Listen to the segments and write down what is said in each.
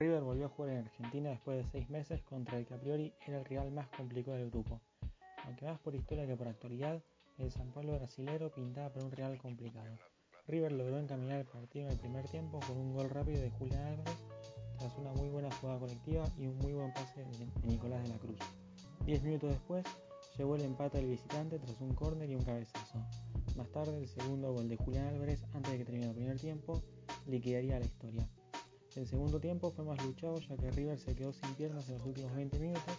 River volvió a jugar en Argentina después de seis meses contra el que a priori era el rival más complicado del grupo. Aunque más por historia que por actualidad, el San Pablo brasilero pintaba para un rival complicado. River logró encaminar el partido en el primer tiempo con un gol rápido de Julián Álvarez tras una muy buena jugada colectiva y un muy buen pase de Nicolás de la Cruz. Diez minutos después, llegó el empate del visitante tras un córner y un cabezazo. Más tarde, el segundo gol de Julián Álvarez, antes de que termine el primer tiempo, liquidaría la historia. El segundo tiempo fue más luchado ya que River se quedó sin piernas en los últimos 20 minutos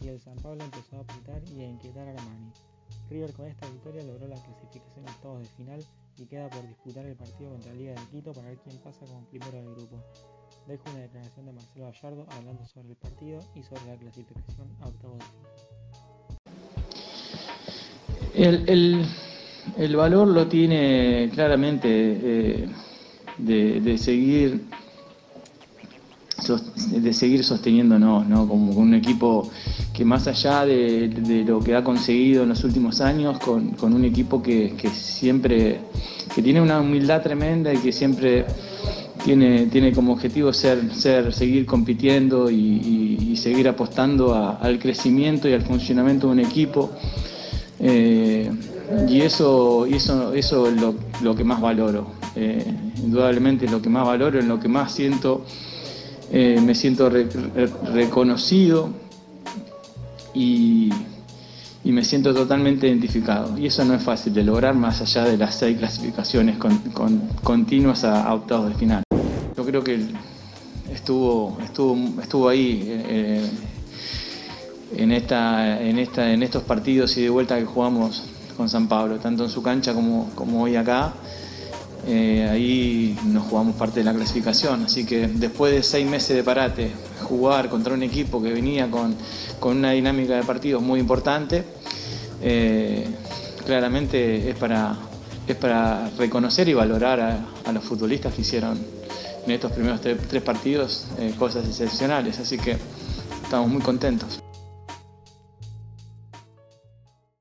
y el San Pablo empezó a apretar y a inquietar a Armani. River con esta victoria logró la clasificación a octavos de final y queda por disputar el partido contra la Liga de Quito para ver quién pasa como primero del grupo. Dejo una declaración de Marcelo Gallardo hablando sobre el partido y sobre la clasificación a octavos de final. El, el, valor lo tiene claramente eh, de, de seguir de seguir sosteniéndonos, ¿no? Como un equipo que más allá de, lo que ha conseguido en los últimos años, con, un equipo que, siempre, que tiene una humildad tremenda y que siempre tiene, tiene como objetivo ser, ser seguir compitiendo y, seguir apostando al crecimiento y al funcionamiento de un equipo. Eh, y eso, eso, eso es lo, que más valoro. Eh, indudablemente es lo que más valoro, en lo que más siento eh, me siento reconocido y, me siento totalmente identificado. Y eso no es fácil de lograr más allá de las seis clasificaciones continuas a, octavos de final. Yo creo que estuvo, estuvo, estuvo ahí eh, en, esta, en, esta, en estos partidos y de vuelta que jugamos con San Pablo, tanto en su cancha como, como hoy acá. Eh, ahí nos jugamos parte de la clasificación. Así que después de seis meses de parate, jugar contra un equipo que venía con, una dinámica de partidos muy importante, eh, claramente es para, es para reconocer y valorar a, los futbolistas que hicieron en estos primeros tres, partidos eh, cosas excepcionales. Así que estamos muy contentos.